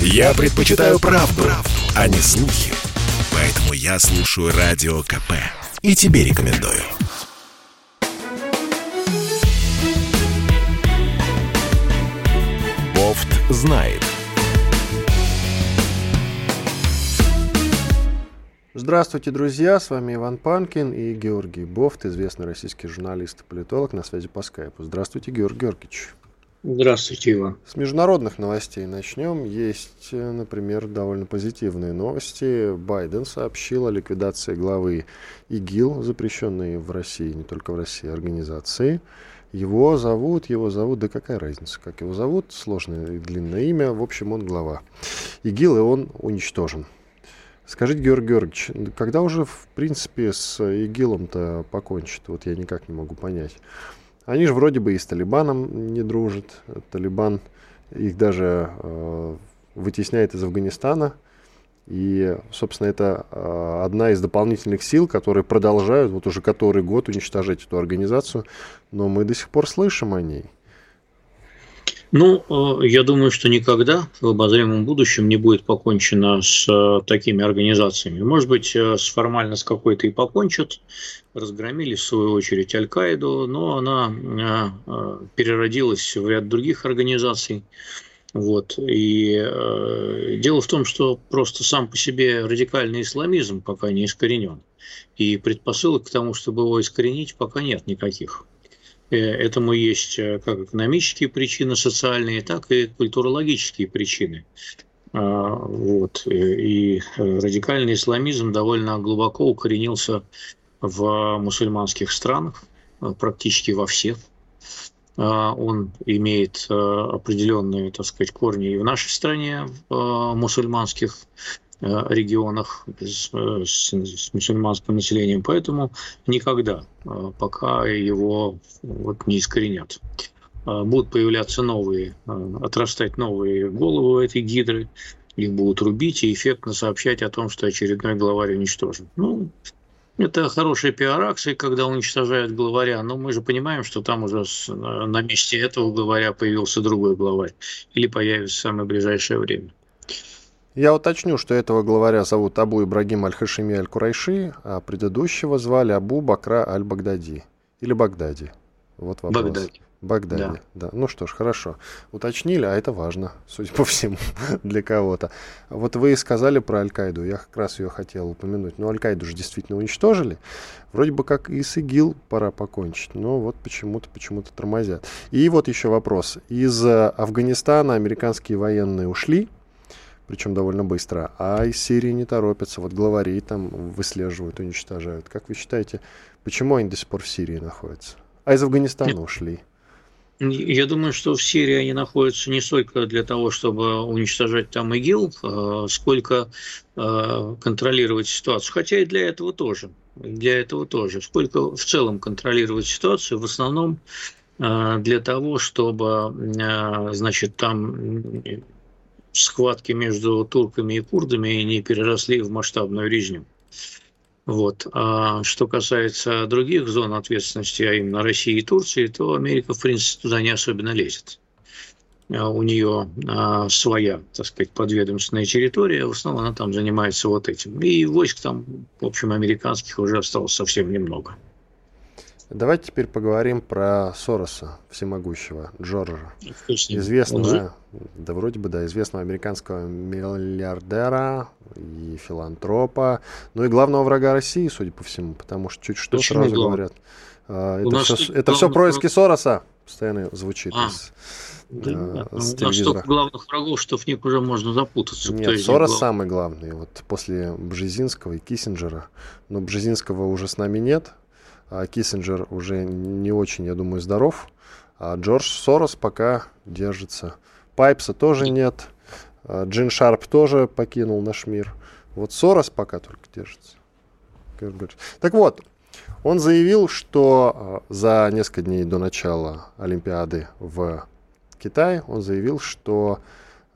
Я предпочитаю правду, правду, а не слухи. Поэтому я слушаю Радио КП. И тебе рекомендую. Бофт знает. Здравствуйте, друзья! С вами Иван Панкин и Георгий Бофт, известный российский журналист и политолог на связи по скайпу. Здравствуйте, Георгий Георгиевич. Здравствуйте, Иван. С международных новостей начнем. Есть, например, довольно позитивные новости. Байден сообщил о ликвидации главы ИГИЛ, запрещенной в России, не только в России, организации. Его зовут, его зовут, да какая разница, как его зовут, сложное и длинное имя, в общем, он глава. ИГИЛ, и он уничтожен. Скажите, Георгий Георгиевич, когда уже, в принципе, с ИГИЛом-то покончит? Вот я никак не могу понять. Они же вроде бы и с Талибаном не дружат. Талибан их даже э, вытесняет из Афганистана. И, собственно, это э, одна из дополнительных сил, которые продолжают вот уже который год уничтожать эту организацию. Но мы до сих пор слышим о ней. Ну, э, я думаю, что никогда в обозримом будущем не будет покончено с э, такими организациями. Может быть, э, формально с какой-то и покончат, разгромили в свою очередь Аль-Каиду, но она переродилась в ряд других организаций. Вот. И э, дело в том, что просто сам по себе радикальный исламизм пока не искоренен. И предпосылок к тому, чтобы его искоренить, пока нет никаких. Э, этому есть э, как экономические причины социальные, так и культурологические причины. А, вот. Э, и радикальный исламизм довольно глубоко укоренился в мусульманских странах, практически во всех. А, он имеет определенные, так сказать, корни и в нашей стране, мусульманских регионах с, с, с мусульманским населением, поэтому никогда, э, пока его вот не искоренят. Э, будут появляться новые, отрастать новые головы этой гидры, их будут рубить и эффектно сообщать о том, что очередной главарь уничтожен. Ну, это хорошая пиар-акция, когда уничтожают главаря, но мы же понимаем, что там уже на месте этого главаря появился другой главарь или появится в самое ближайшее время. Я уточню, что этого главаря зовут Абу Ибрагим Аль-Хашими Аль-Курайши, а предыдущего звали Абу Бакра Аль-Багдади. Или Багдади. Вот вопрос. Багдади. Багдади, да. да. Ну что ж, хорошо. Уточнили, а это важно, судя по всему, для кого-то. Вот вы сказали про Аль-Каиду, я как раз ее хотел упомянуть. Но Аль-Каиду же действительно уничтожили. Вроде бы как и с ИГИЛ пора покончить, но вот почему-то почему-то тормозят. И вот еще вопрос. Из Афганистана американские военные ушли, причем довольно быстро. А из Сирии не торопятся. Вот главарей там выслеживают, уничтожают. Как вы считаете, почему они до сих пор в Сирии находятся? А из Афганистана ушли. Я думаю, что в Сирии они находятся не столько для того, чтобы уничтожать там ИГИЛ, а сколько а, контролировать ситуацию. Хотя и для этого тоже. Для этого тоже. Сколько в целом контролировать ситуацию, в основном а, для того, чтобы значит, там схватки между турками и курдами не переросли в масштабную резню. Вот. А что касается других зон ответственности, а именно России и Турции, то Америка, в принципе, туда не особенно лезет. А у нее а, своя, так сказать, подведомственная территория, в основном она там занимается вот этим. И войск там, в общем, американских уже осталось совсем немного. Давайте теперь поговорим про Сороса, всемогущего, Джорджа. Известного, да вроде бы, да, известного американского миллиардера и филантропа, ну и главного врага России, судя по всему, потому что чуть что Почему сразу глав... говорят. А, это все, это все происки Сороса, постоянно звучит а. из да, а, у нас столько главных врагов, что в них уже можно запутаться. Нет, Сорос глав... самый главный. Вот после Бжезинского и Киссинджера. Но Бжезинского уже с нами нет, а Киссинджер уже не очень, я думаю, здоров. А Джордж Сорос пока держится. Пайпса тоже нет. А Джин Шарп тоже покинул наш мир. Вот Сорос пока только держится. Так вот, он заявил, что а, за несколько дней до начала Олимпиады в Китае, он заявил, что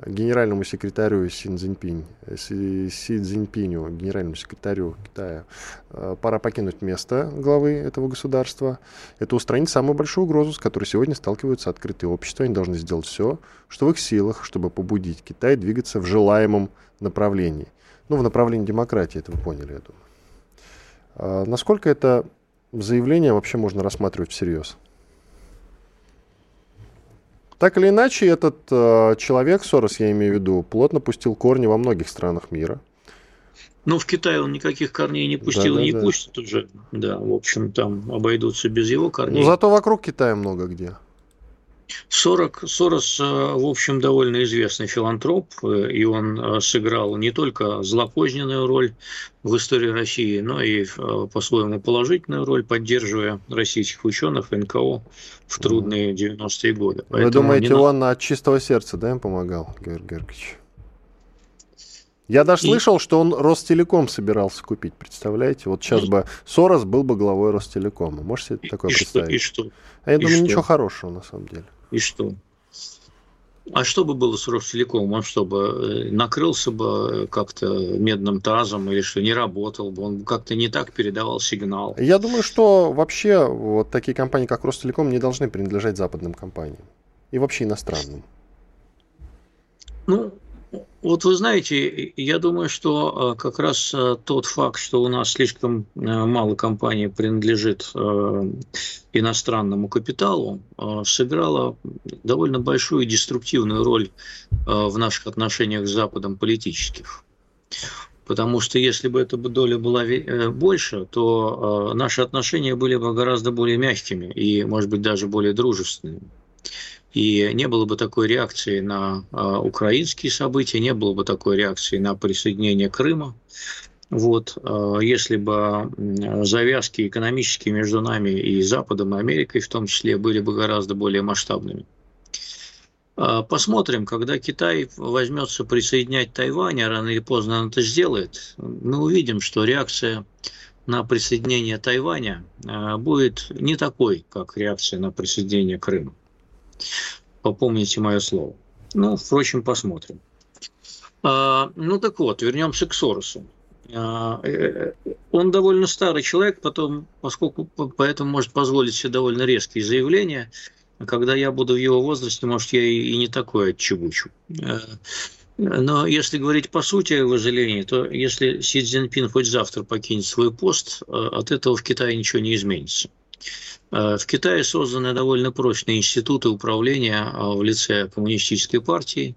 генеральному секретарю Си Цзиньпинь, Си, Си Цзиньпиню, генеральному секретарю Китая, э, пора покинуть место главы этого государства. Это устранить самую большую угрозу, с которой сегодня сталкиваются открытые общества. Они должны сделать все, что в их силах, чтобы побудить Китай двигаться в желаемом направлении. Ну, в направлении демократии, это вы поняли, я думаю. А насколько это заявление вообще можно рассматривать всерьез? Так или иначе, этот э, человек, Сорос, я имею в виду, плотно пустил корни во многих странах мира. Ну, в Китае он никаких корней не пустил да, и не да. пустит уже. Да, в общем, там обойдутся без его корней. Ну, зато вокруг Китая много где. 40, Сорос, э, в общем, довольно известный филантроп, э, и он э, сыграл не только злопозненную роль в истории России, но и по-своему положительную роль, поддерживая российских ученых НКО в трудные 90-е годы. Поэтому Вы думаете, он от чистого сердца да, им помогал, Георгий Георгиевич? Я даже и... слышал, что он Ростелеком собирался купить, представляете? Вот сейчас бы Сорос был бы главой Ростелекома. Можете себе такое и представить? Что? И что? А я и думаю, что? ничего хорошего на самом деле. И что? А что бы было с Ростелеком? Он что бы э, накрылся бы как-то медным тазом или что, не работал бы? Он как-то не так передавал сигнал? Я думаю, что вообще вот такие компании, как Ростелеком, не должны принадлежать западным компаниям. И вообще иностранным. Ну, вот вы знаете, я думаю, что э, как раз э, тот факт, что у нас слишком э, мало компаний принадлежит иностранному капиталу, сыграло довольно большую деструктивную роль в наших отношениях с Западом политических. Потому что если бы эта доля была больше, то наши отношения были бы гораздо более мягкими и, может быть, даже более дружественными. И не было бы такой реакции на э, украинские события, не было бы такой реакции на присоединение Крыма. Вот, э, если бы завязки экономические между нами и Западом, и Америкой в том числе, были бы гораздо более масштабными. Посмотрим, когда Китай возьмется присоединять Тайвань, а рано или поздно он это сделает, мы увидим, что реакция на присоединение Тайваня будет не такой, как реакция на присоединение Крыма. Попомните мое слово. Ну, впрочем, посмотрим. А, ну так вот, вернемся к Соросу. А, э, он довольно старый человек, потом, поскольку поэтому может позволить себе довольно резкие заявления. Когда я буду в его возрасте, может, я и не такое отчебучу. А, но если говорить по сути о его то если Си Цзиньпин хоть завтра покинет свой пост, от этого в Китае ничего не изменится. Э, в Китае созданы довольно прочные институты управления э, в лице коммунистической партии.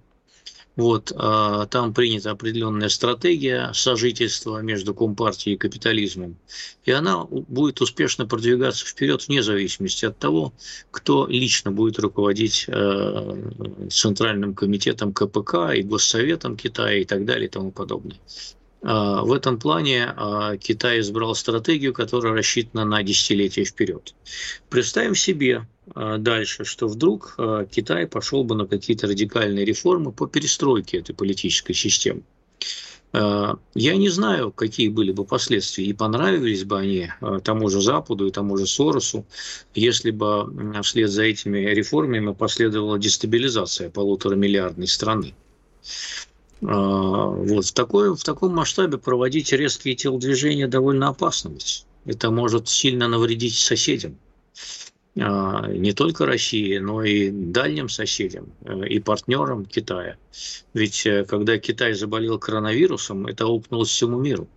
Вот, э, там принята определенная стратегия сожительства между компартией и капитализмом. И она будет успешно продвигаться вперед вне зависимости от того, кто лично будет руководить Центральным комитетом КПК и Госсоветом Китая и так далее и тому подобное. В этом плане Китай избрал стратегию, которая рассчитана на десятилетия вперед. Представим себе дальше, что вдруг Китай пошел бы на какие-то радикальные реформы по перестройке этой политической системы. Я не знаю, какие были бы последствия, и понравились бы они тому же Западу и тому же Соросу, если бы вслед за этими реформами последовала дестабилизация полуторамиллиардной страны. А, вот. В, такой, в таком масштабе проводить резкие телодвижения довольно опасно. Это может сильно навредить соседям. А, не только России, но и дальним соседям э, и партнерам Китая. Ведь э, когда Китай заболел коронавирусом, это аукнулось всему миру.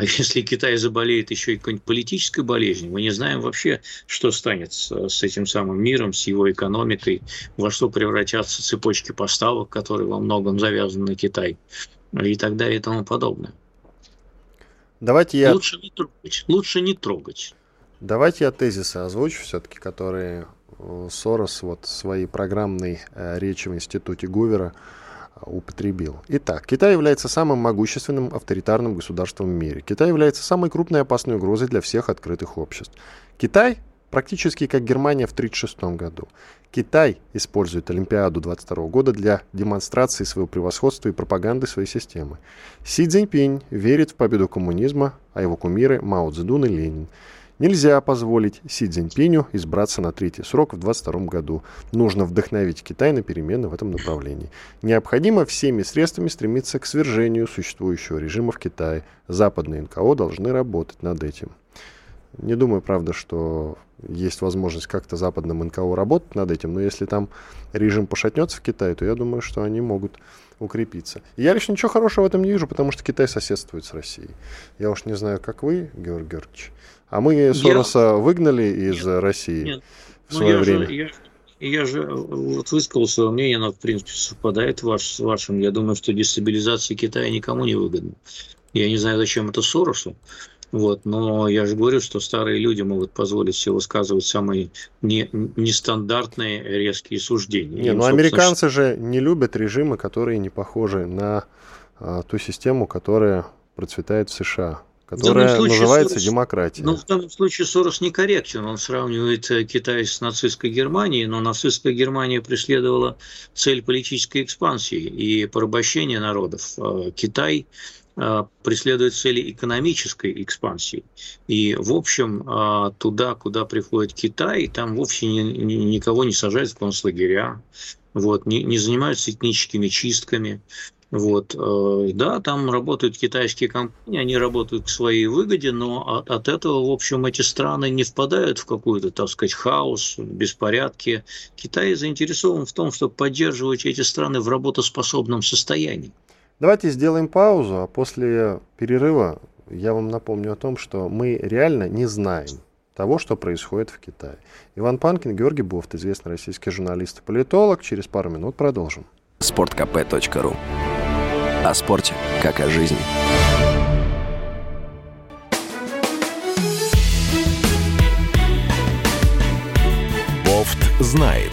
А если Китай заболеет еще и какой-нибудь политической болезнью, мы не знаем вообще, что станет с, этим самым миром, с его экономикой, во что превратятся цепочки поставок, которые во многом завязаны на Китай, и так далее и тому подобное. Давайте я... Лучше не трогать. Лучше не трогать. Давайте я тезисы озвучу все-таки, которые э, Сорос вот в своей программной э, речи в институте Гувера употребил. Итак, Китай является самым могущественным авторитарным государством в мире. Китай является самой крупной опасной угрозой для всех открытых обществ. Китай практически как Германия в 1936 году. Китай использует Олимпиаду 22 года для демонстрации своего превосходства и пропаганды своей системы. Си Цзиньпинь верит в победу коммунизма, а его кумиры Мао Цзэдун и Ленин. Нельзя позволить Си Цзиньпиню избраться на третий срок в 2022 году. Нужно вдохновить Китай на перемены в этом направлении. Необходимо всеми средствами стремиться к свержению существующего режима в Китае. Западные НКО должны работать над этим. Не думаю, правда, что есть возможность как-то западным НКО работать над этим, но если там режим пошатнется в Китае, то я думаю, что они могут укрепиться. Я лично ничего хорошего в этом не вижу, потому что Китай соседствует с Россией. Я уж не знаю, как вы, Георгий Георгиевич, а мы Сороса я... выгнали из нет, России нет. в ну, свое ну, время. Же, я, я же вот высказал свое мнение, оно, в принципе, совпадает ваш, с вашим. Я думаю, что дестабилизация Китая никому не выгодна. Я не знаю, зачем это Соросу. Вот, но я же говорю, что старые люди могут позволить себе высказывать самые не, нестандартные резкие суждения. Не, ну американцы же не любят режимы, которые не похожи на а, ту систему, которая процветает в США которая называется Сорос, демократия. Ну, в данном случае Сорос некорректен. Он сравнивает э, Китай с нацистской Германией, но нацистская Германия преследовала цель политической экспансии и порабощения народов. А Китай Э, преследует цели экономической экспансии. И, в общем, э, туда, куда приходит Китай, там вовсе ни, ни, никого не сажают в концлагеря, вот, не, не занимаются этническими чистками. Вот, э, да, там работают китайские компании, они работают к своей выгоде, но от, от этого, в общем, эти страны не впадают в какой-то, так сказать, хаос, беспорядки. Китай заинтересован в том, чтобы поддерживать эти страны в работоспособном состоянии. Давайте сделаем паузу, а после перерыва я вам напомню о том, что мы реально не знаем того, что происходит в Китае. Иван Панкин, Георгий Бофт, известный российский журналист и политолог. Через пару минут продолжим. Спорткп.ру О спорте, как о жизни. Бофт знает.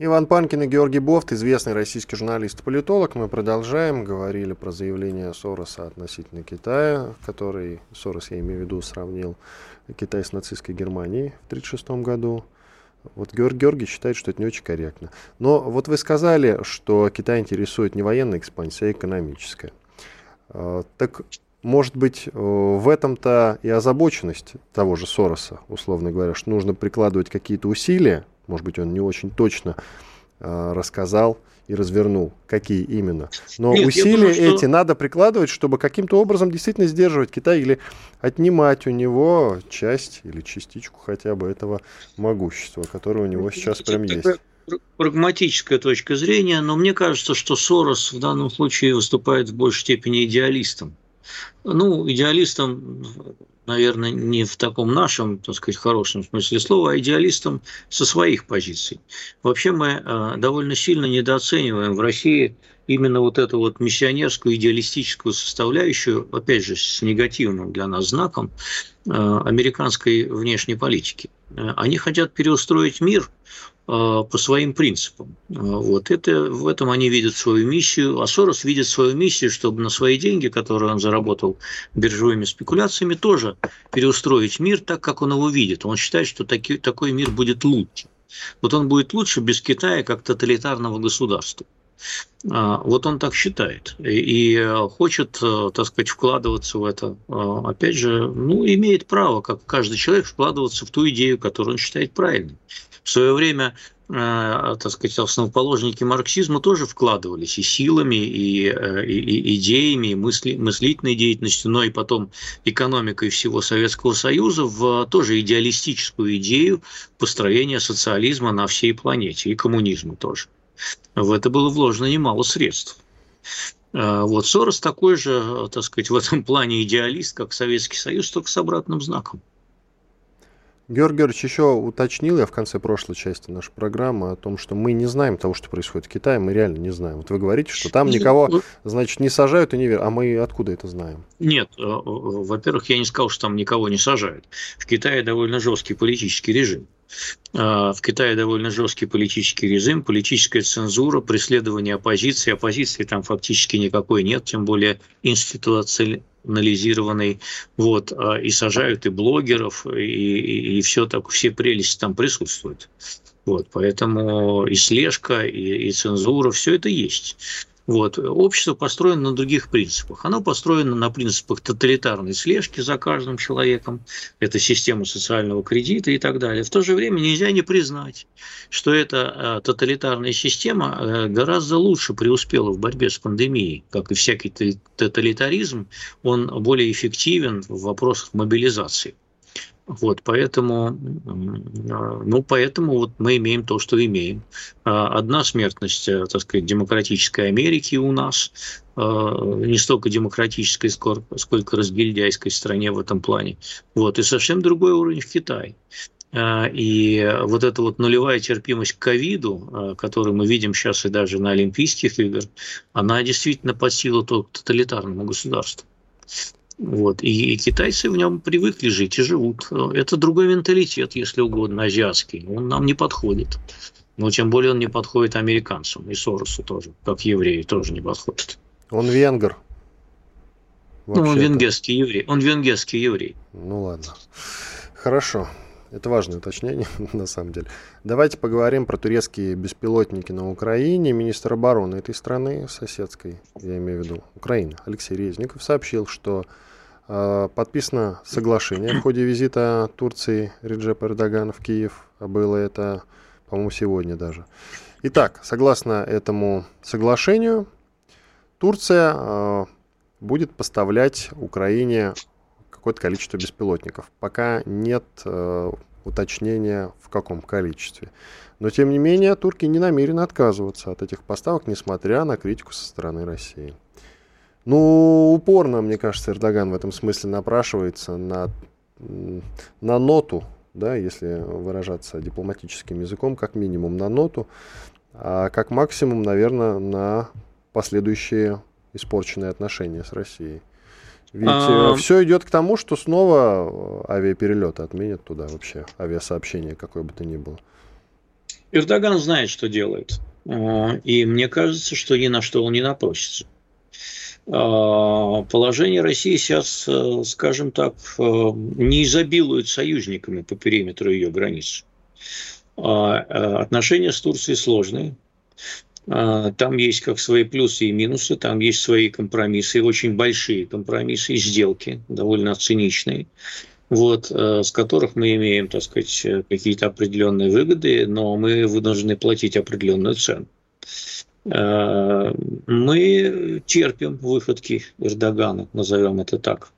Иван Панкин и Георгий Бофт, известный российский журналист и политолог. Мы продолжаем. Говорили про заявление Сороса относительно Китая, который Сорос, я имею в виду, сравнил Китай с нацистской Германией в 1936 году. Вот Георгий Георгий считает, что это не очень корректно. Но вот вы сказали, что Китай интересует не военная экспансия, а экономическая. А, так может быть, в этом-то и озабоченность того же Сороса, условно говоря, что нужно прикладывать какие-то усилия может быть, он не очень точно э, рассказал и развернул, какие именно. Но Нет, усилия думаю, что... эти надо прикладывать, чтобы каким-то образом действительно сдерживать Китай или отнимать у него часть или частичку хотя бы этого могущества, которое у него сейчас прям есть прагматическая точка зрения, но мне кажется, что Сорос в данном случае выступает в большей степени идеалистом. Ну, идеалистом наверное, не в таком нашем, так сказать, хорошем смысле слова, а идеалистом со своих позиций. Вообще мы э, довольно сильно недооцениваем в России именно вот эту вот миссионерскую идеалистическую составляющую, опять же, с негативным для нас знаком э, американской внешней политики. Э, они хотят переустроить мир по своим принципам. Э, вот это, в этом они видят свою миссию. А Сорос видит свою миссию, чтобы на свои деньги, которые он заработал биржевыми спекуляциями, тоже переустроить мир так, как он его видит. Он считает, что таки, такой мир будет лучше. Вот он будет лучше без Китая как тоталитарного государства. А, вот он так считает и хочет, так сказать, вкладываться в это. Опять же, ну, имеет право, как каждый человек, вкладываться в ту идею, которую он считает правильной. В свое время э, так сказать, основоположники марксизма тоже вкладывались и силами, и, э, и, и идеями, и мысли, мыслительной деятельностью, но и потом экономикой всего Советского Союза в тоже идеалистическую идею построения социализма на всей планете, и коммунизма тоже. В это было вложено немало средств. Э, вот Сорос такой же, так сказать, в этом плане идеалист, как Советский Союз, только с обратным знаком. Георгий Георгиевич еще уточнил я в конце прошлой части нашей программы о том, что мы не знаем того, что происходит в Китае, мы реально не знаем. Вот вы говорите, что там никого, значит, не сажают и не верят, а мы откуда это знаем? Нет, э, э, во-первых, я не сказал, что там никого не сажают. В Китае довольно жесткий политический режим. Э, в Китае довольно жесткий политический режим, политическая цензура, преследование оппозиции. Оппозиции там фактически никакой нет, тем более институциональной анализированный, вот, а, и сажают и блогеров, и, и, все так, все прелести там присутствуют. Вот, поэтому и слежка, и, и цензура, все это есть. Вот. Общество построено на других принципах. Оно построено на принципах тоталитарной слежки за каждым человеком, это система социального кредита и так далее. В то же время нельзя не признать, что эта э, тоталитарная система э, гораздо лучше преуспела в борьбе с пандемией, как и всякий тоталитаризм, он более эффективен в вопросах мобилизации. Вот, поэтому, ну, поэтому вот мы имеем то, что имеем. А, одна смертность, э, так сказать, демократической Америки у нас, а, не столько демократической, сколько разгильдяйской стране в этом плане. Вот, и совсем другой уровень в Китае. А, и вот эта вот нулевая терпимость к ковиду, которую мы видим сейчас и даже на Олимпийских играх, она действительно под силу тоталитарному государству. Вот. И, и китайцы в нем привыкли жить и живут. Это другой менталитет, если угодно, азиатский. Он нам не подходит. Но тем более он не подходит американцам и Соросу тоже, как евреи тоже не подходит. Он венгер. Ну, он венгерский еврей. Он венгерский еврей. Ну ладно. Хорошо. Это важное уточнение, на самом деле. Давайте поговорим про турецкие беспилотники на Украине. Министр обороны этой страны, соседской, я имею в виду, Украины, Алексей Резников, сообщил, что э, подписано соглашение в ходе визита Турции Реджепа Эрдогана в Киев. А было это, по-моему, сегодня даже. Итак, согласно этому соглашению, Турция э, будет поставлять Украине какое-то количество беспилотников. Пока нет э, уточнения в каком количестве. Но тем не менее турки не намерены отказываться от этих поставок, несмотря на критику со стороны России. Ну, упорно, мне кажется, Эрдоган в этом смысле напрашивается на, на ноту, да, если выражаться дипломатическим языком, как минимум на ноту, а как максимум, наверное, на последующие испорченные отношения с Россией. Ведь а... все идет к тому, что снова э, авиаперелеты отменят туда вообще, авиасообщение какое бы то ни было. Эрдоган знает, что делает. А, и мне кажется, что ни на что он не напросится. А, положение России сейчас, э, скажем так, э, не изобилует союзниками по периметру ее границ. А, отношения с Турцией сложные. А, там есть как свои плюсы и минусы, там есть свои компромиссы, очень большие компромиссы и сделки, довольно циничные, вот, э, с которых мы имеем, так сказать, какие-то определенные выгоды, но мы вынуждены платить определенную цену. Э, мы терпим выходки Эрдогана, назовем это так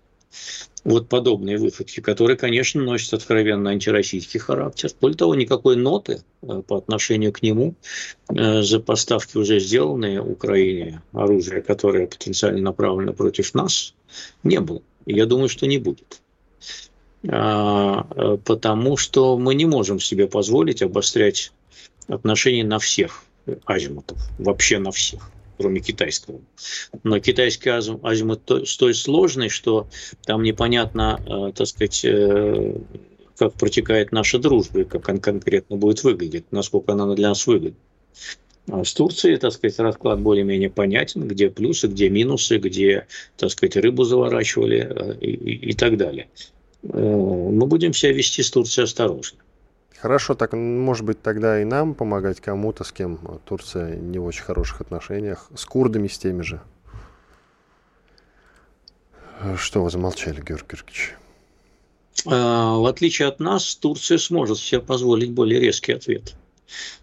вот подобные выходки, которые, конечно, носят откровенно антироссийский характер. Более того, никакой ноты э, по отношению к нему э, за поставки, уже сделанные Украине оружия, которое потенциально направлено против нас, не было. я думаю, что не будет. А, э, потому что мы не можем себе позволить обострять отношения на всех азимутов, вообще на всех кроме китайского. Но китайский азимут столь сложный, что там непонятно, э, так сказать, э, как протекает наша дружба и как она конкретно будет выглядеть, насколько она для нас выгодна. А с Турцией, так сказать, расклад более-менее понятен, где плюсы, где минусы, где, так сказать, рыбу заворачивали э, и, и, и так далее. Мы будем себя вести с Турцией осторожно. Хорошо, так может быть тогда и нам помогать кому-то, с кем Турция не в очень хороших отношениях, с курдами, с теми же. Что вы замолчали, Георгий Георгиевич? А, в отличие от нас, Турция сможет себе позволить более резкий ответ.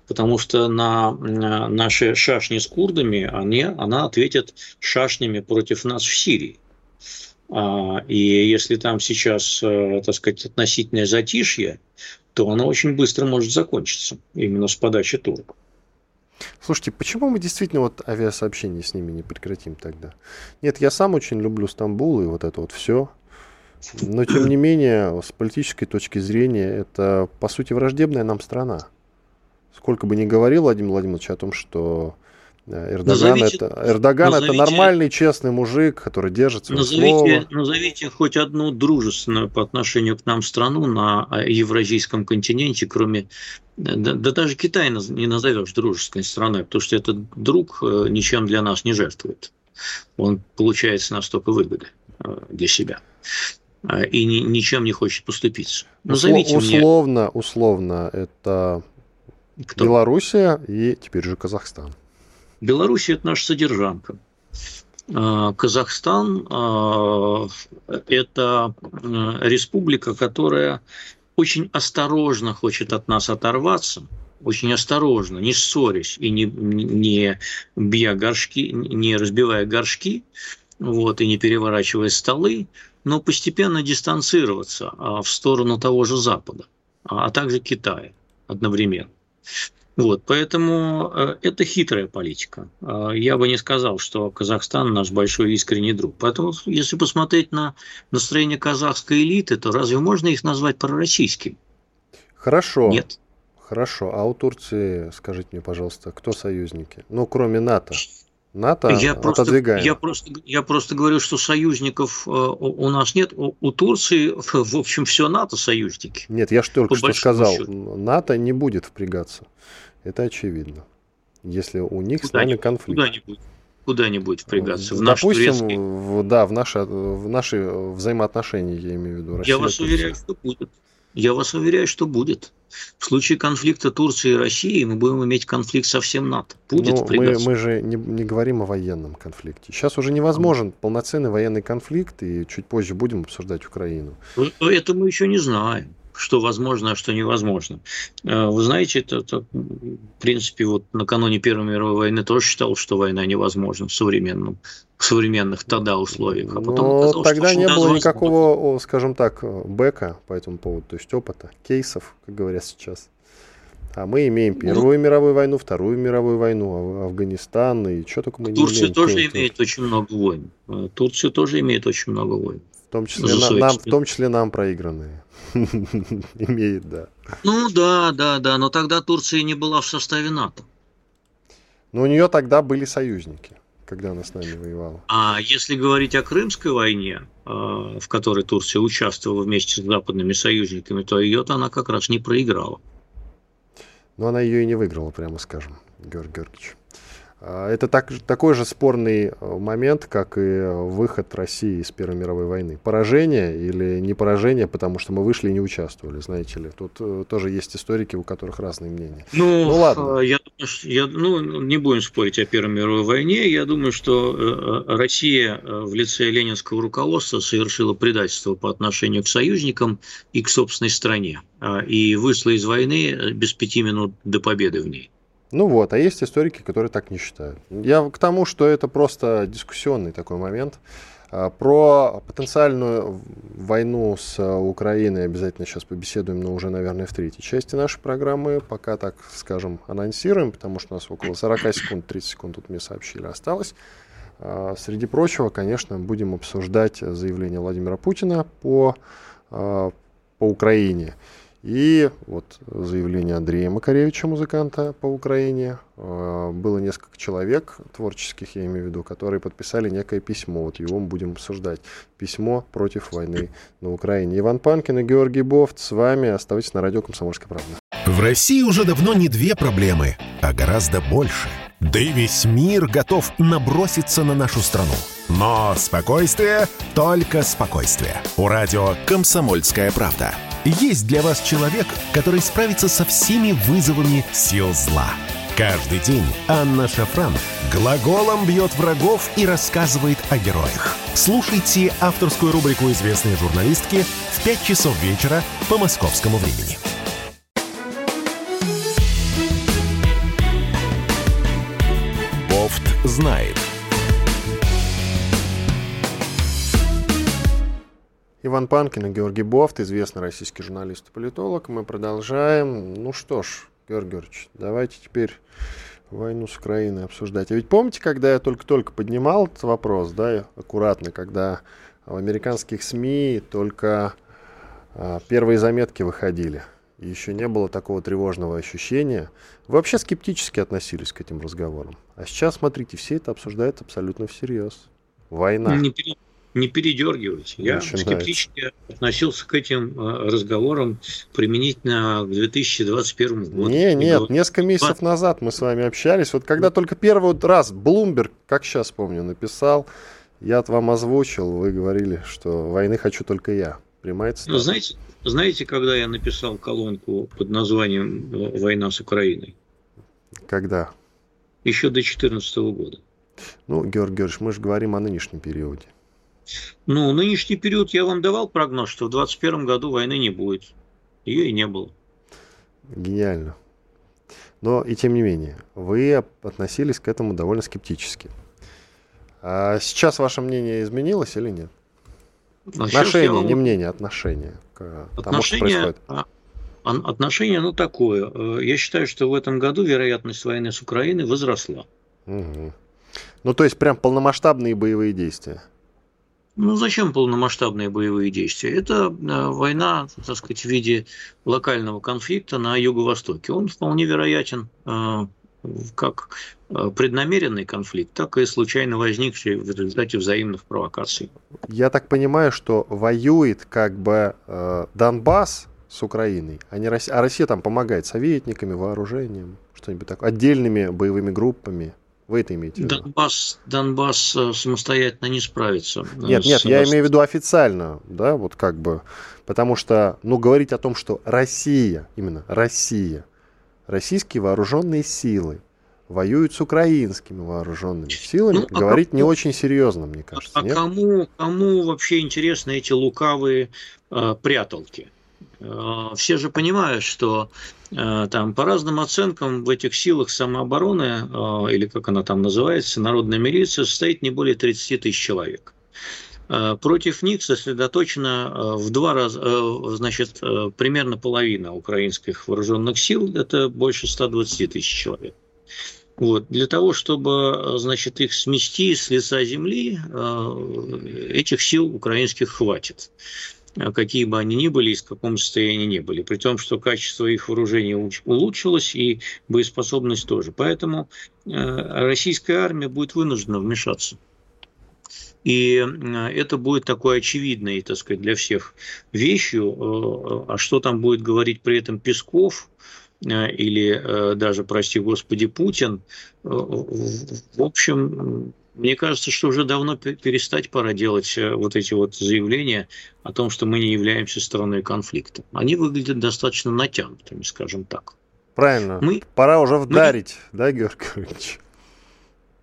Потому что на наши шашни с курдами они, она ответит шашнями против нас в Сирии. А, и если там сейчас, э, так сказать, относительное затишье, то оно очень быстро может закончиться именно с подачи турок. Слушайте, почему мы действительно вот авиасообщение с ними не прекратим тогда? Нет, я сам очень люблю Стамбул и вот это вот все. Но тем не менее, с политической точки зрения, это по сути враждебная нам страна. Сколько бы ни говорил Владимир Владимирович о том, что Эрдоган, назовите, это, Эрдоган назовите, это нормальный, честный мужик, который держит свое назовите, слово. Назовите хоть одну дружественную по отношению к нам страну на а, евразийском континенте, кроме... Да, да даже Китай не назовешь дружественной страной, потому что этот друг э, ничем для нас не жертвует. Он получает с нас только выгоды э, для себя э, и ни, ничем не хочет поступиться. Назовите условно, мне... условно, это Кто? Белоруссия и теперь же Казахстан. Беларусь – это наша содержанка. А, Казахстан а, – это республика, которая очень осторожно хочет от нас оторваться, очень осторожно, не ссорясь и не, не бья горшки, не разбивая горшки, вот, и не переворачивая столы, но постепенно дистанцироваться в сторону того же Запада, а также Китая одновременно. Вот, поэтому э, это хитрая политика. Э, я бы не сказал, что Казахстан наш большой искренний друг. Поэтому, если посмотреть на настроение казахской элиты, то разве можно их назвать пророссийскими? Хорошо. Нет. Хорошо. А у Турции, скажите мне, пожалуйста, кто союзники? Ну, кроме НАТО. НАТО я просто, я, просто, я просто говорю, что союзников э, у нас нет. У, Турции, в общем, все НАТО союзники. Нет, я же только что сказал, счету. НАТО не будет впрягаться. Это очевидно. Если у них куда с нами конфликт. Куда-нибудь куда-нибудь впрягаться. В Допустим, в, да, в наши, в наши взаимоотношения, я имею в виду. Россия, я вас Турция. уверяю, что будет. Я вас уверяю, что будет. В случае конфликта Турции и России мы будем иметь конфликт со всем НАТО. Будет ну, мы, мы же не, не говорим о военном конфликте. Сейчас уже невозможен полноценный военный конфликт, и чуть позже будем обсуждать Украину. Это мы еще не знаем что возможно, а что невозможно. Э, вы знаете, это, это в принципе, вот накануне Первой мировой войны тоже считал, что война невозможна в современном в современных тогда условиях. А потом Но оказалось, тогда что не было никакого, скажем так, бэка по этому поводу, то есть опыта, кейсов, как говорят сейчас. А мы имеем ну, Первую ну, мировую войну, Вторую мировую войну, Афганистан и что только мы не Турция имеем. Турция тоже имеет очень много войн. Э, Турция тоже имеет очень много войн. В том числе, на, нам, в том числе нам проигранные. Имеет, да. Ну да, да, да, но тогда Турция не была в составе НАТО. Но у нее тогда были союзники, когда она с нами воевала. А если говорить о Крымской войне, э, в которой Турция участвовала вместе с западными союзниками, то ее-то она как раз не проиграла. Но она ее и не выиграла, прямо скажем, Георгий Георгиевич. А, это так, такой же спорный э, момент, как и выход России из Первой мировой войны. Поражение или не поражение, потому что мы вышли и не участвовали, знаете ли. Тут э, тоже есть историки, у которых разные мнения. Ну, ну ладно. Я, я, ну, не будем спорить о Первой мировой войне. Я думаю, что э, Россия в лице ленинского руководства совершила предательство по отношению к союзникам и к собственной стране. А, и вышла из войны без пяти минут до победы в ней. Ну вот, а есть историки, которые так не считают. Я к тому, что это просто дискуссионный такой момент. А, про потенциальную войну с Украиной обязательно сейчас побеседуем, но уже, наверное, в третьей части нашей программы. Пока, так скажем, анонсируем, потому что у нас около 40 секунд, 30 секунд тут мне сообщили осталось. А, среди прочего, конечно, будем обсуждать заявление Владимира Путина по, а, по Украине. И вот заявление Андрея Макаревича, музыканта по Украине. А, было несколько человек творческих, я имею в виду, которые подписали некое письмо. Вот его мы будем обсуждать. Письмо против войны на Украине. Иван Панкин и Георгий Бофт с вами. Оставайтесь на радио «Комсомольская правда». В России уже давно не две проблемы, а гораздо больше. Да и весь мир готов наброситься на нашу страну. Но спокойствие, только спокойствие. У радио «Комсомольская правда» есть для вас человек, который справится со всеми вызовами сил зла. Каждый день Анна Шафран глаголом бьет врагов и рассказывает о героях. Слушайте авторскую рубрику известной журналистки в 5 часов вечера по московскому времени. Знает. Иван Панкин и Георгий Бофт, известный российский журналист и политолог. Мы продолжаем. Ну что ж, Георгий Георгиевич, давайте теперь войну с Украиной обсуждать. А ведь помните, когда я только-только поднимал этот вопрос, да, аккуратно, когда в американских СМИ только а, первые заметки выходили, еще не было такого тревожного ощущения. Вы вообще скептически относились к этим разговорам. А сейчас, смотрите, все это обсуждают абсолютно всерьез. Война. Не, не передергивать. Я скептически относился к этим э, разговорам применительно к 2021 году. Не, нет, несколько месяцев назад мы с вами общались. Вот когда только первый раз Блумберг, как сейчас помню, написал, я вам озвучил, вы говорили, что войны хочу только я. Прямая цитата. Ну, знаете, знаете, когда я написал колонку под названием «Война с Украиной»? Когда? еще до 2014 года. Ну, Георгий Георгиевич, мы же говорим о нынешнем периоде. Ну, нынешний период я вам давал прогноз, что в 2021 году войны не будет. Ее и не было. Гениально. Но и тем не менее, вы относились к этому довольно скептически. А сейчас ваше мнение изменилось или нет? Но отношение, вам... не мнение, отношение к отношение, тому, что происходит. А, отношение, ну, такое. Э, я считаю, что в этом году вероятность войны с Украиной возросла. Угу. Ну, то есть прям полномасштабные боевые действия. Ну, зачем полномасштабные боевые действия? Это э, война, так сказать, в виде локального конфликта на Юго-Востоке. Он вполне вероятен э, как э, преднамеренный конфликт, так и случайно возникший в результате взаимных провокаций. Я так понимаю, что воюет как бы Донбасс с Украиной, а, не Россия, а Россия там помогает советниками, вооружением, что-нибудь такое, отдельными боевыми группами. Вы это имеете в виду? Донбасс, Донбасс э, самостоятельно не справится. Э, нет, нет, я имею в виду официально, да, вот как бы, потому что, ну, говорить о том, что Россия, именно Россия, российские вооруженные силы воюют с украинскими вооруженными силами, ну, а говорить кому, не очень серьезно, мне кажется. А нет? кому, кому вообще интересны эти лукавые э, пряталки? Э, все же понимают, что э, там по разным оценкам в этих силах самообороны, э, или как она там называется, народная милиция, состоит не более 30 тысяч человек. Против них сосредоточено в два раза, значит, примерно половина украинских вооруженных сил, это больше 120 тысяч человек. Вот. Для того, чтобы значит, их смести с лица земли, этих сил украинских хватит. Какие бы они ни были и в каком состоянии ни были, при том, что качество их вооружения улучшилось и боеспособность тоже. Поэтому э, российская армия будет вынуждена вмешаться. И э, это будет такой очевидной, так сказать, для всех вещью. Э, а что там будет говорить при этом Песков или даже, прости господи, Путин, в общем, мне кажется, что уже давно перестать пора делать э, вот эти вот заявления о том, что мы не являемся стороной конфликта. Они выглядят достаточно натянутыми, скажем так. Правильно. Мы... Пора уже вдарить, мы... да, Георгий Георгиевич?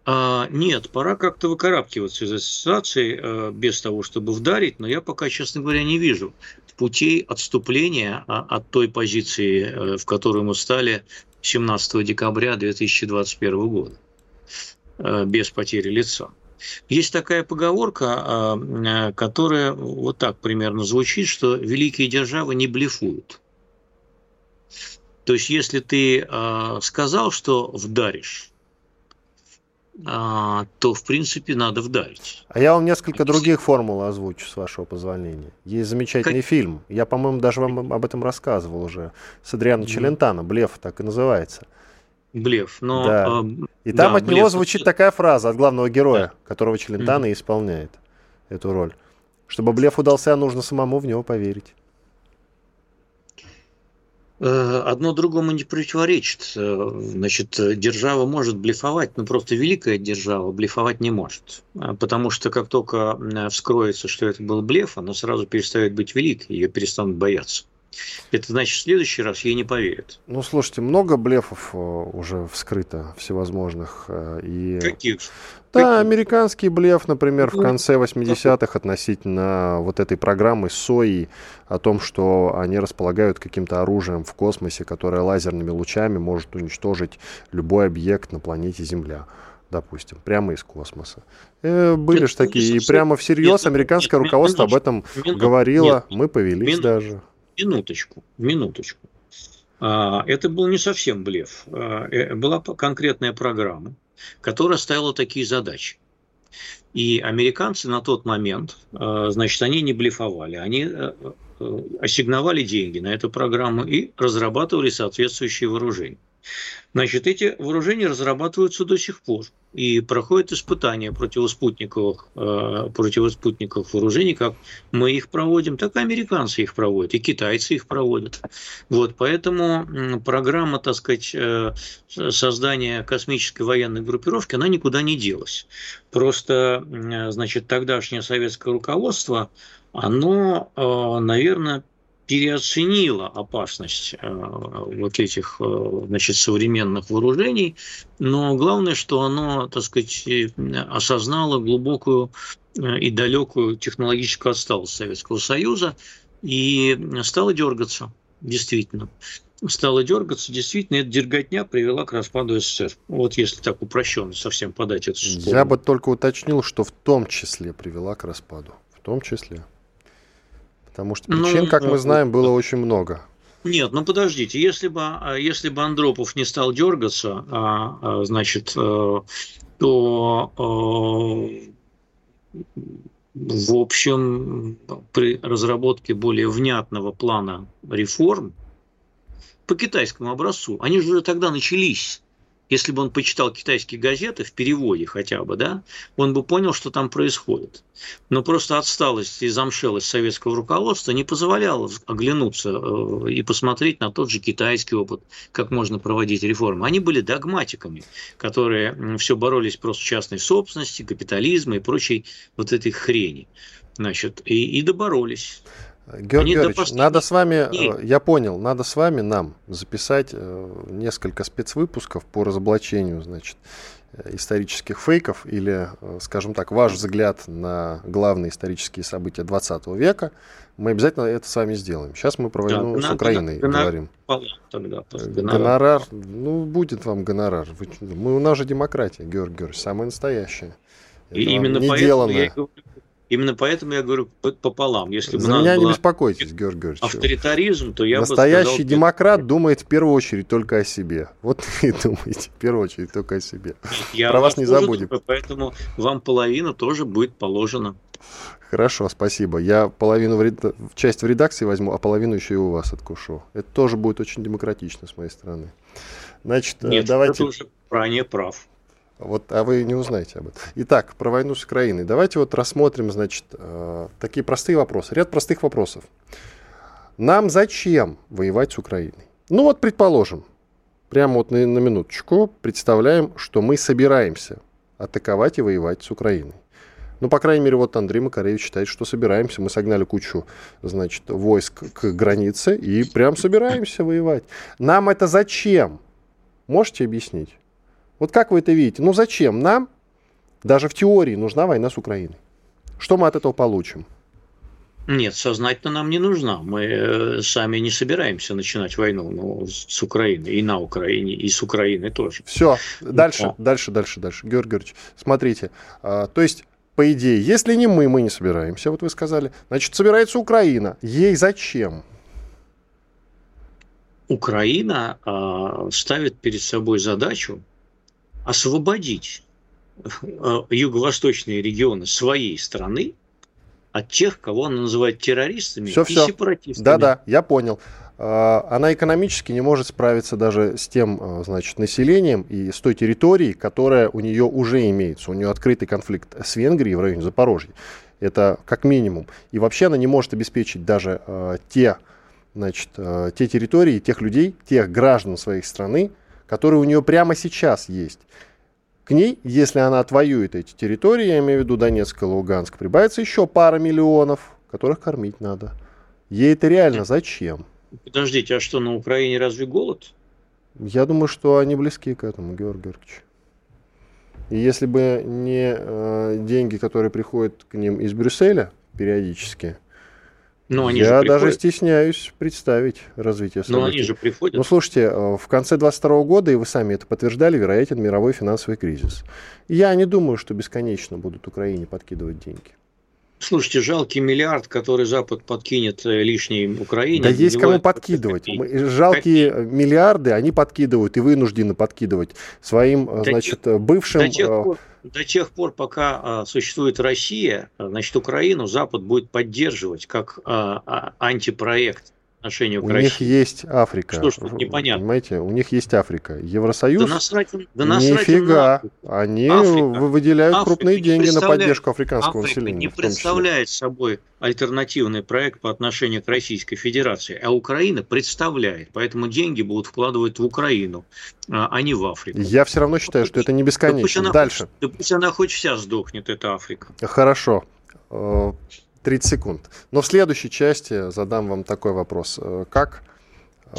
А, нет, пора как-то выкарабкиваться из этой ситуации а, без того, чтобы вдарить, но я пока, честно говоря, не вижу путей отступления а, от той позиции, а, в которую мы стали 17 декабря 2021 года. Э, без потери лица. Есть такая поговорка, э, которая вот так примерно звучит, что великие державы не блефуют. То есть, если ты сказал, что вдаришь, то, в принципе, надо вдарить. А я вам несколько других формул озвучу, с вашего позволения. Есть замечательный как... фильм. Я, по-моему, даже вам об этом рассказывал уже. С Адриано Челентано. «Блеф» так и называется – Блеф, но... Да. Э, и там да, от блеф... него звучит такая фраза от главного героя, да. которого Челентано mm-hmm. исполняет эту роль. Чтобы блеф удался, нужно самому в него поверить. Э, одно другому не противоречит. Значит, держава может блефовать, но просто великая держава блефовать не может. Э, потому что как только вскроется, что это был блеф, она сразу перестает быть великой, ее перестанут бояться. Это значит, в следующий раз ей не поверят. Ну, слушайте, много блефов э, уже вскрыто всевозможных. Э, и... Каких? Да, Каких? американский блеф, например, в ну, конце 80-х относительно вот этой программы СОИ о том, что они располагают каким-то оружием в космосе, которое лазерными лучами может уничтожить любой объект на планете Земля допустим, прямо из космоса. Э, были же такие, и прямо всерьез американское руководство об этом говорило, мы повелись даже. Минуточку, минуточку. А, это был не совсем блеф. А, э, была конкретная программа, которая ставила такие задачи. И американцы на тот момент, а, значит, они не блефовали, они э, э, ассигновали деньги на эту программу и разрабатывали соответствующие вооружения. Значит, эти вооружения разрабатываются до сих пор и проходят испытания противоспутниковых, э, противоспутниковых вооружений, как мы их проводим, так и американцы их проводят, и китайцы их проводят. Вот, поэтому программа, так сказать, э, создания космической военной группировки, она никуда не делась. Просто, значит, тогдашнее советское руководство, оно, э, наверное, переоценила опасность э, вот этих э, значит, современных вооружений, но главное, что оно, так сказать, осознало глубокую и далекую технологическую отсталость Советского Союза и стало дергаться, действительно. Стало дергаться, действительно, эта дерготня привела к распаду СССР. Вот если так упрощенно совсем подать эту сторону. Я бы только уточнил, что в том числе привела к распаду. В том числе. Потому что ну, причин, ну, как мы знаем, было очень много. Нет, ну подождите, если бы, а, если бы Андропов не стал дергаться, а, а, значит, э, то э, в общем, при разработке более внятного плана реформ по китайскому образцу, они же уже тогда начались если бы он почитал китайские газеты в переводе хотя бы, да, он бы понял, что там происходит. Но просто отсталость и замшелость советского руководства не позволяла оглянуться э, и посмотреть на тот же китайский опыт, как можно проводить реформы. Они были догматиками, которые все боролись просто частной собственности, капитализма и прочей вот этой хрени. Значит, и, и доборолись. Георгий Георгиевич, надо с вами, дней. Э, я понял, надо с вами нам записать э, несколько спецвыпусков по разоблачению, значит, э, исторических фейков или, скажем так, ваш взгляд на главные исторические события 20 века. Мы обязательно это с вами сделаем. Сейчас мы про войну да, с Украиной гонор, говорим. Тогда, гонорар. гонорар, ну, будет вам гонорар. Вы, мы, у нас же демократия, Георгий Георгиевич, самая настоящая. Это и именно поэтому я говорю, Именно поэтому я говорю пополам. Если За меня не беспокойтесь, Георгий Георгиевич. Авторитаризм, то я Настоящий бы сказал, демократ думает в первую очередь только о себе. Вот и думаете в первую очередь только о себе. Я Про вас не забудем. Думаю, поэтому вам половина тоже будет положена. Хорошо, спасибо. Я половину в ред... часть в редакции возьму, а половину еще и у вас откушу. Это тоже будет очень демократично с моей стороны. Значит, э, Нет, давайте... это уже ранее прав. Вот, а вы не узнаете об этом. Итак, про войну с Украиной. Давайте вот рассмотрим, значит, э, такие простые вопросы. Ряд простых вопросов. Нам зачем воевать с Украиной? Ну вот, предположим, прямо вот на, на минуточку представляем, что мы собираемся атаковать и воевать с Украиной. Ну, по крайней мере, вот Андрей Макаревич считает, что собираемся. Мы согнали кучу, значит, войск к границе и прям собираемся воевать. Нам это зачем? Можете объяснить? Вот как вы это видите? Ну зачем нам, даже в теории, нужна война с Украиной? Что мы от этого получим? Нет, сознательно нам не нужна. Мы э, сами не собираемся начинать войну ну, с Украиной, и на Украине, и с Украиной тоже. Все, дальше, Но. дальше, дальше, дальше. Георгий Георгиевич, смотрите, а, то есть по идее, если не мы, мы не собираемся, вот вы сказали, значит, собирается Украина. Ей зачем? Украина э, ставит перед собой задачу освободить э, юго-восточные регионы своей страны от тех, кого она называет террористами все, и все. сепаратистами. Да-да, я понял. А, она экономически не может справиться даже с тем, э, значит, населением и с той территорией, которая у нее уже имеется. У нее открытый конфликт с Венгрией в районе Запорожья. Это как минимум. И вообще она не может обеспечить даже э, те, значит, те территории, тех людей, тех граждан своей страны, которые у нее прямо сейчас есть. К ней, если она отвоюет эти территории, я имею в виду Донецк и Луганск, прибавится еще пара миллионов, которых кормить надо. Ей это реально зачем? Подождите, а что, на Украине разве голод? Я думаю, что они близки к этому, Георгий Георгиевич. И если бы не э, деньги, которые приходят к ним из Брюсселя периодически, но они Я же даже стесняюсь представить развитие событий. Но они же приходят. Ну, слушайте, э, в конце 22 года, и вы сами это подтверждали, вероятен мировой финансовый кризис. Я не думаю, что бесконечно будут Украине подкидывать деньги. Слушайте, жалкий миллиард, который Запад подкинет э, лишней Украине. Да есть кому подкидывать. Жалкие как... миллиарды они подкидывают и вынуждены подкидывать своим, э, до значит, тех, бывшим... До тех, пор, до тех пор, пока а, существует Россия, значит, Украину Запад будет поддерживать как а, а, антипроект отношению к у России. них есть Африка. Что ж тут непонятно? Понимаете, у них есть Африка. Евросоюз? Да насрать, да насрать Нифига. Они Африка. выделяют Африка крупные деньги на поддержку африканского Африка населения. не представляет собой альтернативный проект по отношению к Российской Федерации, а Украина представляет. Поэтому деньги будут вкладывать в Украину, а, а не в Африку. Я все равно считаю, что это не бесконечно. Да Дальше. Хоть, да пусть она хоть вся сдохнет, эта Африка. Хорошо. Э, 30 секунд. Но в следующей части задам вам такой вопрос. Э, как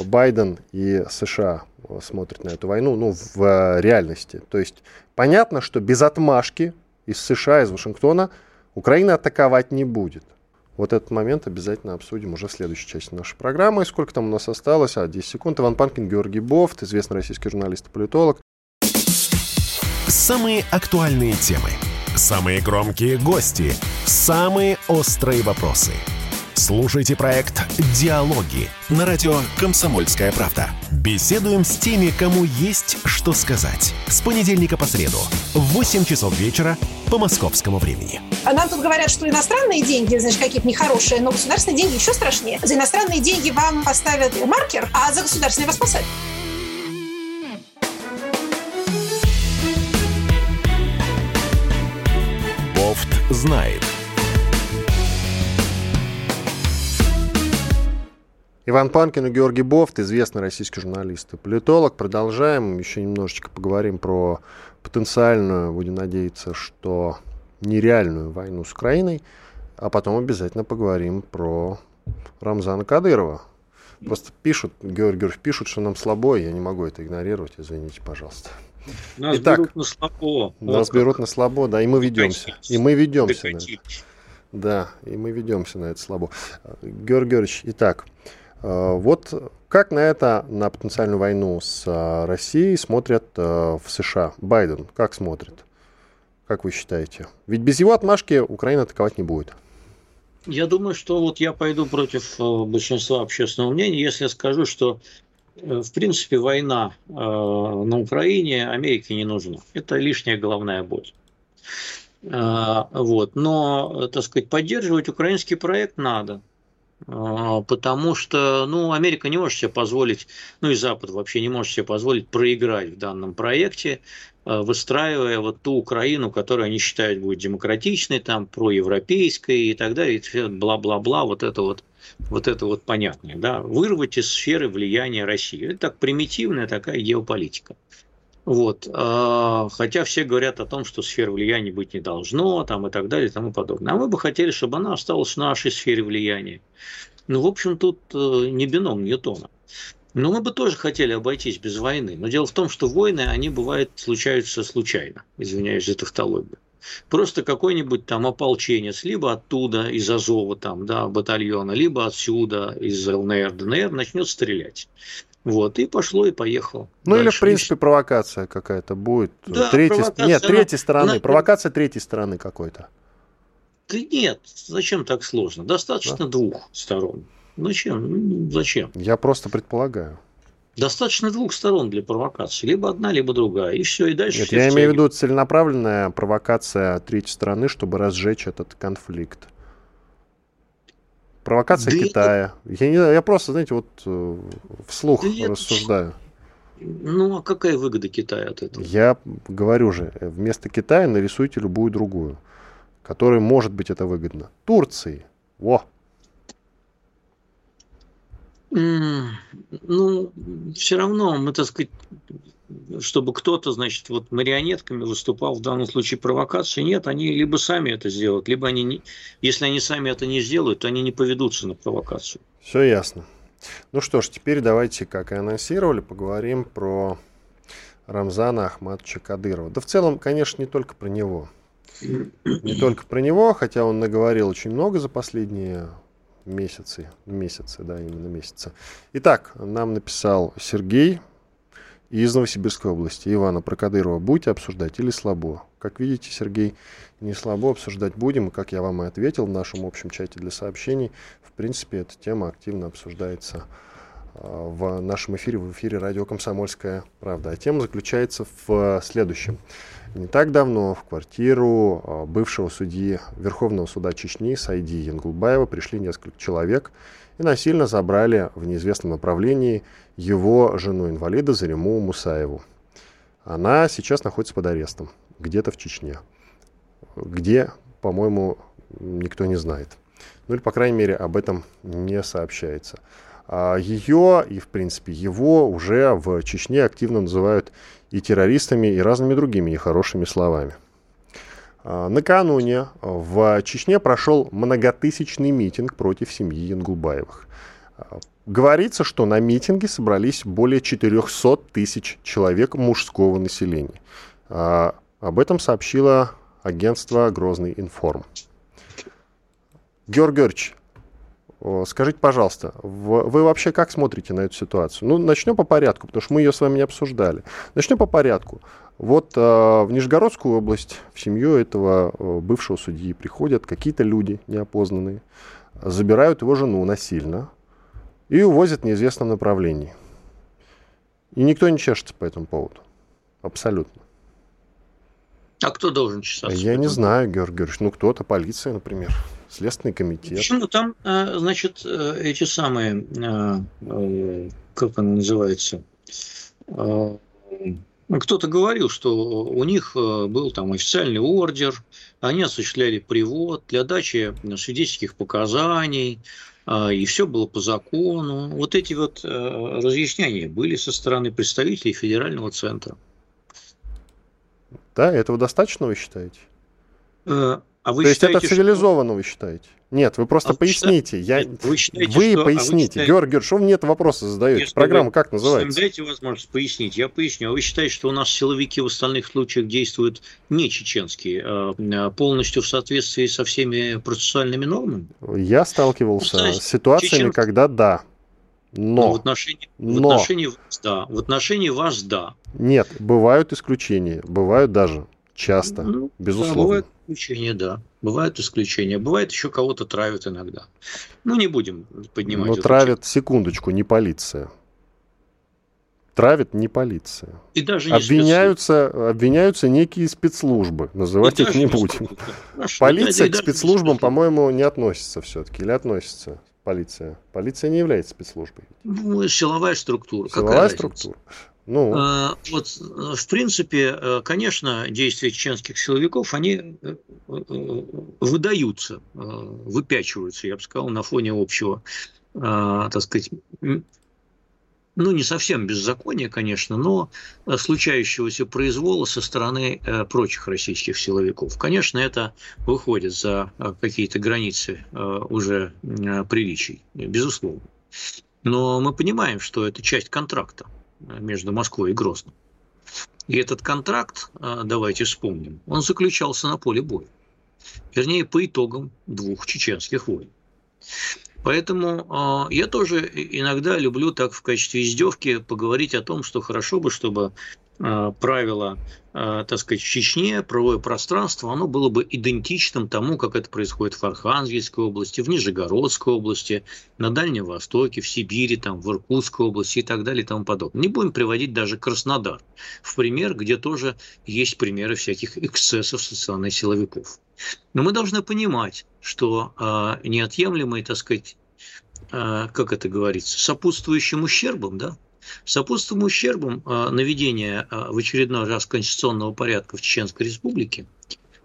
Байден и США смотрят на эту войну ну, в э, реальности? То есть понятно, что без отмашки из США, из Вашингтона Украина атаковать не будет. Вот этот момент обязательно обсудим уже в следующей части нашей программы. Сколько там у нас осталось? А, 10 секунд. Иван Панкин, Георгий Бофт, известный российский журналист и политолог. Самые актуальные темы, самые громкие гости, самые острые вопросы. Слушайте проект «Диалоги» на радио «Комсомольская правда». Беседуем с теми, кому есть что сказать. С понедельника по среду в 8 часов вечера по московскому времени. А нам тут говорят, что иностранные деньги, значит, какие-то нехорошие, но государственные деньги еще страшнее. За иностранные деньги вам поставят маркер, а за государственные вас посадят. Знает. Иван Панкин и Георгий Бофт, известный российский журналист и политолог. Продолжаем. Еще немножечко поговорим про потенциальную, будем надеяться, что нереальную войну с Украиной. А потом обязательно поговорим про Рамзана Кадырова. Просто пишут, Георгий Георгиевич пишут, что нам слабо, я не могу это игнорировать, извините, пожалуйста. Нас Итак, берут на слабо. Нас вот берут на слабо, да, и мы ведемся. И мы ведемся на это. Да, и мы ведемся на это слабо. Георгий Георгиевич, итак, э, вот как на это, на потенциальную войну с э, Россией смотрят э, в США? Байден как смотрит? Как вы считаете? Ведь без его отмашки Украина атаковать не будет. Я думаю, что вот я пойду против большинства общественного мнения, если я скажу, что в принципе, война э, на Украине Америке не нужна. Это лишняя головная боль. Э, вот. Но, так сказать, поддерживать украинский проект надо. Потому что, ну, Америка не может себе позволить, ну и Запад вообще не может себе позволить проиграть в данном проекте, выстраивая вот ту Украину, которую они считают будет демократичной, там, проевропейской и так далее, и бла-бла-бла, вот это вот вот это вот понятное, да, вырвать из сферы влияния России. Это так примитивная такая геополитика. Вот. А, хотя все говорят о том, что сферы влияния быть не должно, там, и так далее, и тому подобное. А мы бы хотели, чтобы она осталась в нашей сфере влияния. Ну, в общем, тут э, не бином Ньютона. Но мы бы тоже хотели обойтись без войны. Но дело в том, что войны, они бывают, случаются случайно. Извиняюсь за тавтологию. Просто какой-нибудь там ополченец, либо оттуда, из Азова там, да, батальона, либо отсюда, из ЛНР, ДНР, начнет стрелять. Вот, и пошло, и поехало. Ну Дальше. или, в принципе, провокация какая-то будет. Да, третьей, нет, третьей стороны. Она... Провокация третьей стороны какой-то. Да нет, зачем так сложно? Достаточно да? двух сторон. Зачем? Зачем? Я просто предполагаю. Достаточно двух сторон для провокации. Либо одна, либо другая. И все, и дальше Нет, все я имею в виду целенаправленная провокация третьей стороны, чтобы разжечь этот конфликт. Провокация да Китая. Это... Я, не, я просто, знаете, вот э, вслух да рассуждаю. Ну, а какая выгода Китая от этого? Я говорю же, вместо Китая нарисуйте любую другую, которой может быть это выгодно. Турции. Во! Ну, все равно мы, так сказать, чтобы кто-то, значит, вот марионетками выступал в данном случае провокации, нет, они либо сами это сделают, либо они, не, если они сами это не сделают, то они не поведутся на провокацию. Все ясно. Ну что ж, теперь давайте, как и анонсировали, поговорим про Рамзана Ахматовича Кадырова. Да в целом, конечно, не только про него. Не только про него, хотя он наговорил очень много за последние месяцы, месяцы, да, именно месяцы. Итак, нам написал Сергей из Новосибирской области. Ивана Прокадырова будете обсуждать или слабо? Как видите, Сергей, не слабо обсуждать будем. И, как я вам и ответил в нашем общем чате для сообщений, в принципе, эта тема активно обсуждается а, в нашем эфире, в эфире радио «Комсомольская правда». А тема заключается в следующем. Не так давно в квартиру а, бывшего судьи Верховного суда Чечни Сайди Янгулбаева пришли несколько человек и насильно забрали в неизвестном направлении его жену-инвалида Зариму Мусаеву. Она сейчас находится под арестом, где-то в Чечне. Где, по-моему, никто не знает. Ну или, по крайней мере, об этом не сообщается. А ее и, в принципе, его уже в Чечне активно называют и террористами, и разными другими нехорошими словами. А, накануне в Чечне прошел многотысячный митинг против семьи Янгулбаевых. А, говорится, что на митинге собрались более 400 тысяч человек мужского населения. Об этом сообщило агентство «Грозный информ». Георг Георгиевич, скажите, пожалуйста, вы вообще как смотрите на эту ситуацию? Ну, начнем по порядку, потому что мы ее с вами не обсуждали. Начнем по порядку. Вот э, в Нижегородскую область в семью этого э, бывшего судьи приходят какие-то люди неопознанные, забирают его жену насильно и увозят в неизвестном направлении. И никто не чешется по этому поводу. Абсолютно. А кто должен чесаться? Я не знаю, Георгий Георгиевич. Ну, кто-то, полиция, например. Следственный комитет. Почему там, э, значит, э, эти самые, э, как он называется, ну, кто-то говорил, что у них э, был там официальный ордер, они осуществляли привод для дачи свидетельских показаний, а, и все было по закону. Вот эти вот э, разъяснения были со стороны представителей федерального центра. Да, этого достаточно, вы считаете? Э, а вы То считаете, есть это цивилизованно, что... вы считаете? Нет, вы просто а поясните. Я... Вы, считаете, вы что... поясните. А вы считаете... Георгий мне это вопросы задаете? Если Программа вы... как называется? Дайте возможность пояснить. Я поясню. А вы считаете, что у нас силовики в остальных случаях действуют не чеченские, а, а полностью в соответствии со всеми процессуальными нормами? Я сталкивался ну, с ситуациями, Чечен... когда да. Но, Но в отношении, но в отношении вас да. В отношении вас да. Нет, бывают исключения. Бывают даже часто, ну, безусловно. Да, бывают исключения, да. Бывают исключения. Бывает еще кого-то травят иногда. Ну, не будем поднимать. Но травят, тему. секундочку, не полиция. Травит не полиция. И даже не обвиняются, обвиняются некие спецслужбы. Называть и их не будем. Полиция к спецслужбам, по-моему, не относится все-таки. Или относится полиция? Полиция не является спецслужбой. Ну, силовая структура. Силовая Какая структура. Разница? Ну. А, вот, в принципе, э, конечно, действия чеченских силовиков, они э, э, выдаются, выпячиваются, я бы сказал, на фоне общего, так сказать, ну, не совсем беззакония, конечно, но случающегося произвола со стороны прочих российских силовиков. Конечно, это выходит за какие-то границы уже приличий, безусловно. Но мы понимаем, что это часть контракта между Москвой и Грозным. И этот контракт, а, давайте вспомним, он заключался на поле боя. Вернее, по итогам двух чеченских войн. Поэтому э, я тоже иногда люблю так в качестве издевки поговорить о том, что хорошо бы, чтобы э, правила Э, так сказать, в Чечне правовое пространство, оно было бы идентичным тому, как это происходит в Архангельской области, в Нижегородской области, на Дальнем Востоке, в Сибири, там, в Иркутской области и так далее и тому подобное. Не будем приводить даже Краснодар в пример, где тоже есть примеры всяких эксцессов со стороны силовиков. Но мы должны понимать, что э, неотъемлемый, так сказать, как это говорится, сопутствующим ущербом, да, Сопутствующим ущербом а, наведения а, в очередной раз конституционного порядка в Чеченской Республике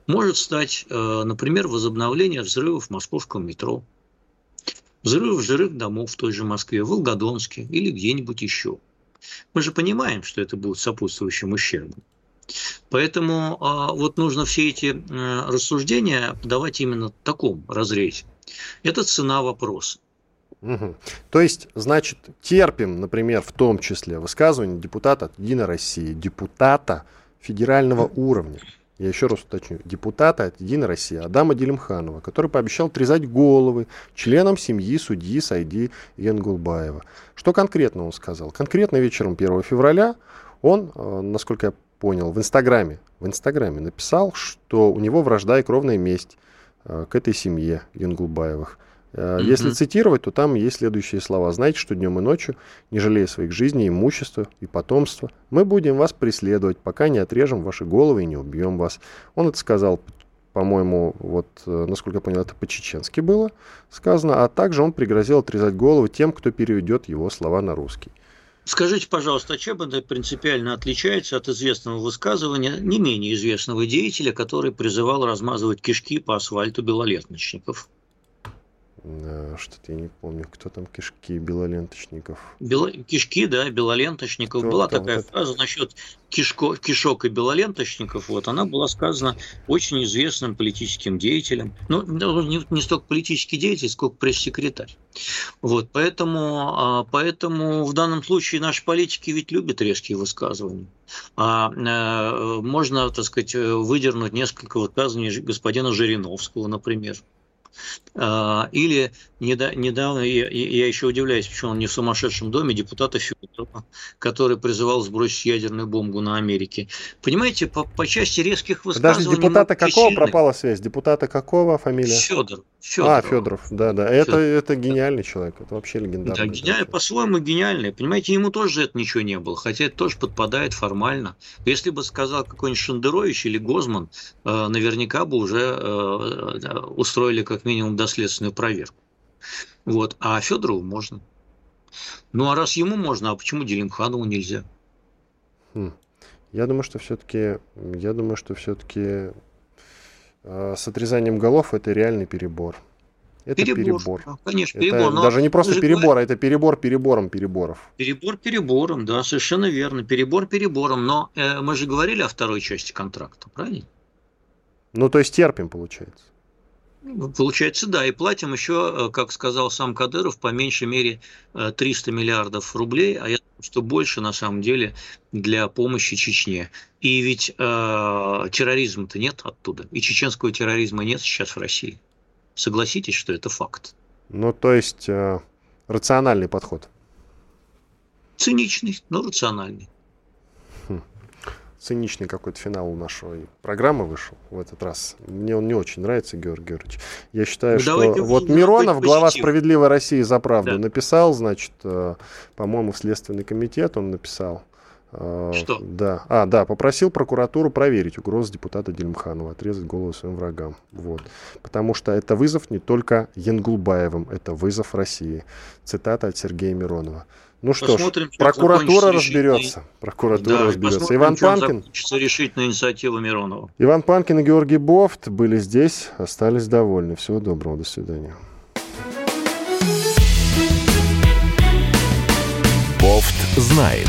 может стать, а, например, возобновление взрывов в московском метро, взрывов жилых домов в той же Москве, в Волгодонске или где-нибудь еще. Мы же понимаем, что это будет сопутствующим ущербом. Поэтому вот нужно все эти рассуждения подавать именно в таком разрезе. Это цена вопроса. Угу. То есть, значит, терпим, например, в том числе высказывание депутата от Единой России, депутата федерального уровня, я еще раз уточню, депутата от Единой России Адама Делимханова, который пообещал отрезать головы членам семьи судьи Сайди Янгулбаева. Что конкретно он сказал? Конкретно вечером 1 февраля он, э, насколько я понял, в Инстаграме, в Инстаграме написал, что у него вражда и кровная месть э, к этой семье Янгулбаевых. Mm-hmm. Если цитировать, то там есть следующие слова. Знаете, что днем и ночью, не жалея своих жизней, имущества и потомства, мы будем вас преследовать, пока не отрежем ваши головы и не убьем вас. Он это сказал, по-моему, вот, э, насколько я понял, это по-чеченски было сказано, а также он пригрозил отрезать головы тем, кто переведет его слова на русский. Скажите, пожалуйста, а чем это принципиально отличается от известного высказывания не менее известного деятеля, который призывал размазывать кишки по асфальту белолеточников? Э, что-то я не помню, кто там кишки белоленточников. Бело... Кишки, да, белоленточников. Кто была такая вот фраза насчет кишко... кишок и белоленточников. Вот она была сказана очень известным политическим деятелем. Ну, не, не столько политический деятель, сколько пресс-секретарь. Вот, поэтому, а, поэтому в данном случае наши политики ведь любят резкие высказывания. А, а, можно, так сказать, выдернуть несколько высказываний господина Жириновского, например. А, или недавно, я, еще удивляюсь, почему он не в сумасшедшем доме, депутата Федорова, который призывал сбросить ядерную бомбу на Америке. Понимаете, по, по части резких высказываний... Подожди, депутата какого пропала связь? Депутата какого фамилия? Федор. Федоров. А, Федоров, да, да. Это, это гениальный человек, это вообще легендарный. Да, гениальный, по-своему гениальный. Понимаете, ему тоже это ничего не было, хотя это тоже подпадает формально. Если бы сказал какой-нибудь Шендерович или Гозман, э, наверняка бы уже э, устроили как минимум доследственную проверку. Вот. А Федорову можно. Ну а раз ему можно, а почему Делимханову нельзя? Хм. Я думаю, что все-таки, я думаю, что все-таки э, с отрезанием голов это реальный перебор. Это перебор. перебор. Да, конечно, это перебор. Но даже не просто перебор, а это перебор перебором переборов. Перебор перебором, да, совершенно верно. Перебор перебором. Но э, мы же говорили о второй части контракта, правильно? Ну, то есть терпим, получается. Получается, да, и платим еще, э, как сказал сам Кадыров, по меньшей мере 300 э, миллиардов рублей, а я думаю, что больше на самом деле для помощи Чечне. И ведь э, терроризма-то нет оттуда, и чеченского терроризма нет сейчас в России. Согласитесь, что это факт. Ну, то есть э, рациональный подход. Циничный, но рациональный циничный какой-то финал у нашей программы вышел в этот раз. Мне он не очень нравится, Георгий Георгиевич. Я считаю, ну, что вот Миронов, глава «Справедливой России за правду», да. написал, значит, э, по-моему, в Следственный комитет он написал. Э, что? Да. А, да, попросил прокуратуру проверить угрозы депутата Дельмханова, отрезать голову своим врагам. Вот. Потому что это вызов не только Янгулбаевым, это вызов России. Цитата от Сергея Миронова. Ну что ж, прокуратура разберется. Прокуратура да, разберется. Иван Панкин. решительная инициатива Миронова. Иван Панкин и Георгий Бофт были здесь, остались довольны. Всего доброго, до свидания. Бофт знает.